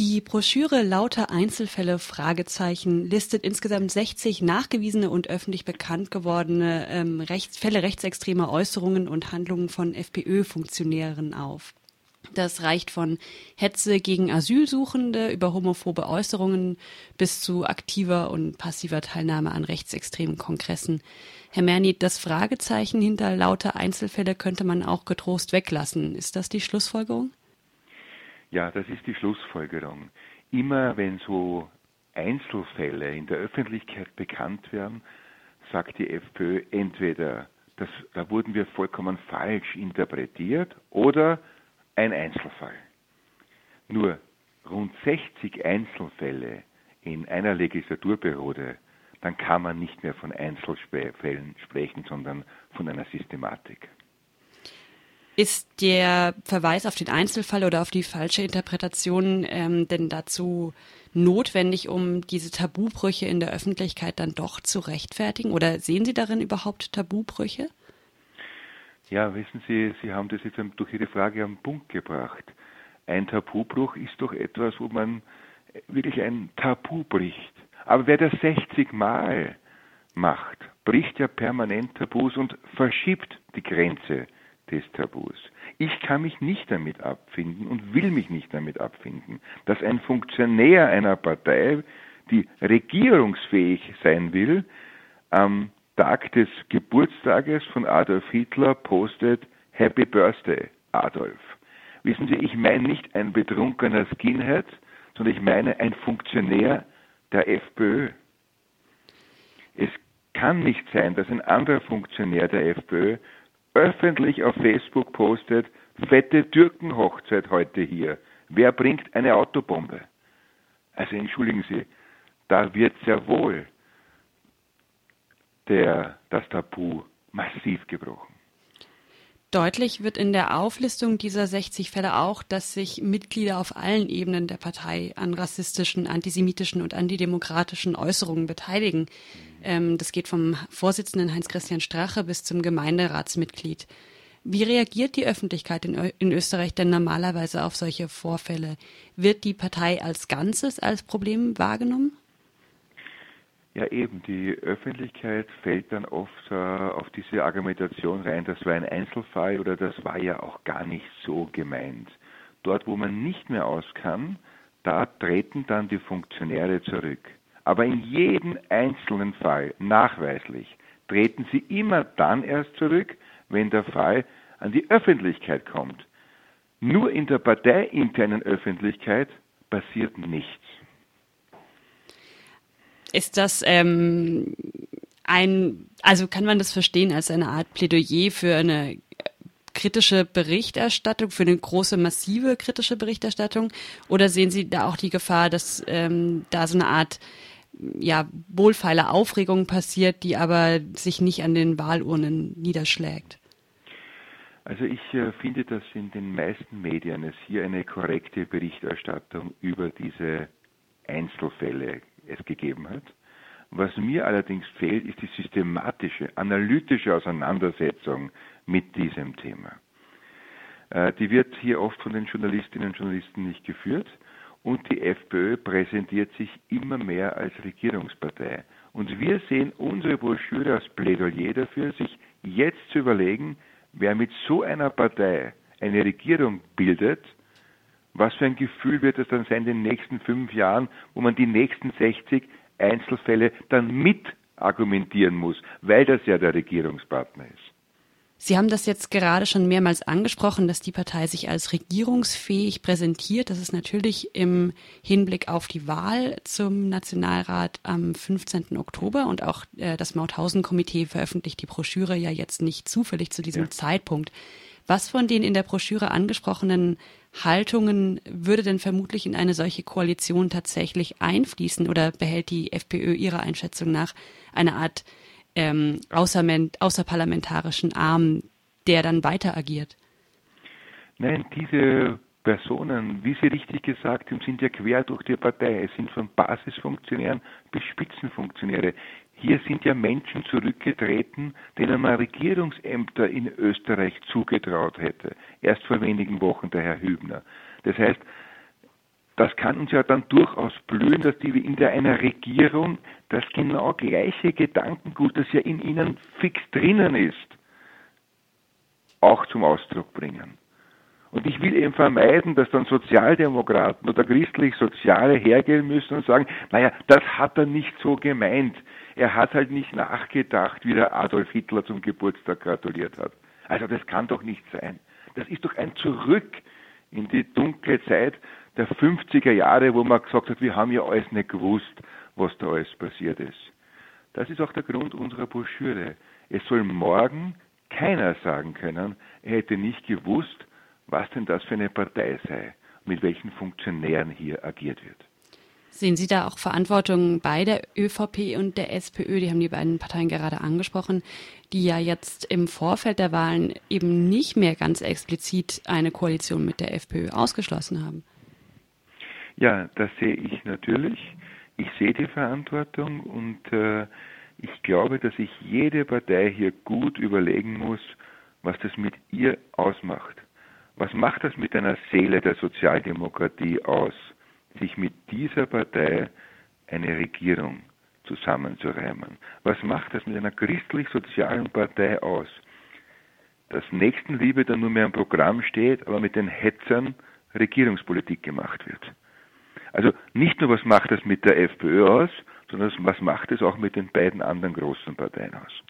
Die Broschüre Lauter Einzelfälle Fragezeichen listet insgesamt 60 nachgewiesene und öffentlich bekannt gewordene ähm, Rechts Fälle rechtsextremer Äußerungen und Handlungen von FPÖ-Funktionären auf. Das reicht von Hetze gegen Asylsuchende über homophobe Äußerungen bis zu aktiver und passiver Teilnahme an rechtsextremen Kongressen. Herr Merni, das Fragezeichen hinter lauter Einzelfälle könnte man auch getrost weglassen. Ist das die Schlussfolgerung? Ja, das ist die Schlussfolgerung. Immer wenn so Einzelfälle in der Öffentlichkeit bekannt werden, sagt die FPÖ entweder, das, da wurden wir vollkommen falsch interpretiert oder ein Einzelfall. Nur rund 60 Einzelfälle in einer Legislaturperiode, dann kann man nicht mehr von Einzelfällen sprechen, sondern von einer Systematik. Ist der Verweis auf den Einzelfall oder auf die falsche Interpretation ähm, denn dazu notwendig, um diese Tabubrüche in der Öffentlichkeit dann doch zu rechtfertigen? Oder sehen Sie darin überhaupt Tabubrüche? Ja, wissen Sie, Sie haben das jetzt durch Ihre Frage am Punkt gebracht. Ein Tabubruch ist doch etwas, wo man wirklich ein Tabu bricht. Aber wer das 60 Mal macht, bricht ja permanent Tabus und verschiebt die Grenze des Tabus. Ich kann mich nicht damit abfinden und will mich nicht damit abfinden, dass ein Funktionär einer Partei, die regierungsfähig sein will, am Tag des Geburtstages von Adolf Hitler postet Happy Birthday, Adolf. Wissen Sie, ich meine nicht ein betrunkener Skinhead, sondern ich meine ein Funktionär der FPÖ. Es kann nicht sein, dass ein anderer Funktionär der FPÖ öffentlich auf Facebook postet, fette Türkenhochzeit heute hier. Wer bringt eine Autobombe? Also entschuldigen Sie, da wird sehr wohl der, das Tabu massiv gebrochen. Deutlich wird in der Auflistung dieser 60 Fälle auch, dass sich Mitglieder auf allen Ebenen der Partei an rassistischen, antisemitischen und antidemokratischen Äußerungen beteiligen. Ähm, das geht vom Vorsitzenden Heinz-Christian Strache bis zum Gemeinderatsmitglied. Wie reagiert die Öffentlichkeit in, in, Österreich denn normalerweise auf solche Vorfälle? Wird die Partei als Ganzes als Problem wahrgenommen? Ja, eben, die Öffentlichkeit fällt dann oft äh, auf diese Argumentation rein, das war ein Einzelfall oder das war ja auch gar nicht so gemeint. Dort, wo man nicht mehr aus kann, da treten dann die Funktionäre zurück. Aber in jedem einzelnen Fall, nachweislich, treten sie immer dann erst zurück, wenn der Fall an die Öffentlichkeit kommt. Nur in der parteiinternen Öffentlichkeit passiert nichts. Ist das ähm, ein, also kann man das verstehen als eine Art Plädoyer für eine kritische Berichterstattung, für eine große, massive kritische Berichterstattung? Oder sehen Sie da auch die Gefahr, dass ähm, da so eine Art ja, wohlfeile Aufregung passiert, die aber sich nicht an den Wahlurnen niederschlägt? Also ich äh, finde, dass in den meisten Medien es hier eine korrekte Berichterstattung über diese Einzelfälle es gegeben hat. Was mir allerdings fehlt, ist die systematische, analytische Auseinandersetzung mit diesem Thema. Äh, die wird hier oft von den Journalistinnen und Journalisten nicht geführt und die FPÖ präsentiert sich immer mehr als Regierungspartei. Und wir sehen unsere Broschüre als Plädoyer dafür, sich jetzt zu überlegen, wer mit so einer Partei eine Regierung bildet, was für ein Gefühl wird es dann sein in den nächsten fünf Jahren, wo man die nächsten 60 Einzelfälle dann mit argumentieren muss, weil das ja der Regierungspartner ist. Sie haben das jetzt gerade schon mehrmals angesprochen, dass die Partei sich als regierungsfähig präsentiert. Das ist natürlich im Hinblick auf die Wahl zum Nationalrat am 15. Oktober und auch äh, das Mauthausen-Komitee veröffentlicht die Broschüre ja jetzt nicht zufällig zu diesem ja. Zeitpunkt. Was von den in der Broschüre angesprochenen Haltungen würde denn vermutlich in eine solche Koalition tatsächlich einfließen oder behält die FPÖ ihrer Einschätzung nach eine Art ähm, außerparlamentarischen Arm, der dann weiter agiert. Nein, diese Personen, wie Sie richtig gesagt haben, sind ja quer durch die Partei. Es sind von Basisfunktionären bis Spitzenfunktionäre. Hier sind ja Menschen zurückgetreten, denen man Regierungsämter in Österreich zugetraut hätte. Erst vor wenigen Wochen der Herr Hübner. Das heißt, das kann uns ja dann durchaus blühen, dass die in einer Regierung das genau gleiche Gedankengut, das ja in ihnen fix drinnen ist, auch zum Ausdruck bringen. Und ich will eben vermeiden, dass dann Sozialdemokraten oder christlich-Soziale hergehen müssen und sagen, naja, das hat er nicht so gemeint. Er hat halt nicht nachgedacht, wie der Adolf Hitler zum Geburtstag gratuliert hat. Also das kann doch nicht sein. Das ist doch ein Zurück in die dunkle Zeit der 50er Jahre, wo man gesagt hat, wir haben ja alles nicht gewusst, was da alles passiert ist. Das ist auch der Grund unserer Broschüre. Es soll morgen keiner sagen können, er hätte nicht gewusst, was denn das für eine Partei sei, mit welchen Funktionären hier agiert wird. Sehen Sie da auch Verantwortung bei der ÖVP und der SPÖ? Die haben die beiden Parteien gerade angesprochen, die ja jetzt im Vorfeld der Wahlen eben nicht mehr ganz explizit eine Koalition mit der FPÖ ausgeschlossen haben. Ja, das sehe ich natürlich. Ich sehe die Verantwortung und äh, ich glaube, dass sich jede Partei hier gut überlegen muss, was das mit ihr ausmacht. Was macht das mit einer Seele der Sozialdemokratie aus, sich mit dieser Partei eine Regierung zusammenzureimen? Was macht das mit einer christlich-sozialen Partei aus? Dass Nächstenliebe dann nur mehr im Programm steht, aber mit den Hetzern Regierungspolitik gemacht wird. Also nicht nur, was macht das mit der FPÖ aus, sondern was macht es auch mit den beiden anderen großen Parteien aus.